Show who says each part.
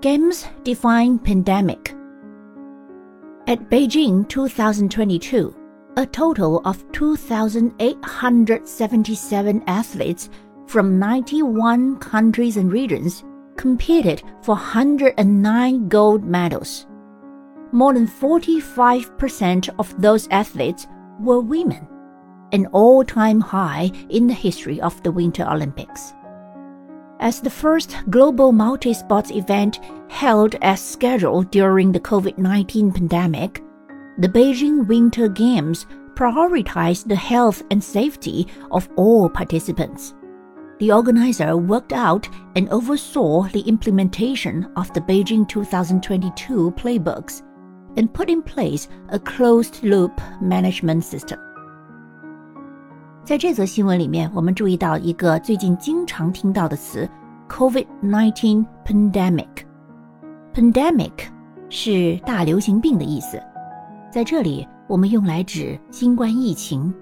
Speaker 1: Games define pandemic. At Beijing 2022, a total of 2,877 athletes from 91 countries and regions competed for 109 gold medals. More than 45% of those athletes were women, an all time high in the history of the Winter Olympics. As the first global multi sports event held as scheduled during the COVID 19 pandemic, the Beijing Winter Games prioritized the health and safety of all participants. The organizer worked out and oversaw the implementation of the Beijing 2022 playbooks and put in place a closed loop management system. 在这则新闻里面，我们注意到一个最近经常听到的词 “COVID-19 pandemic”。pandemic 是大流行病的意思，在这里我们用来指新冠疫情。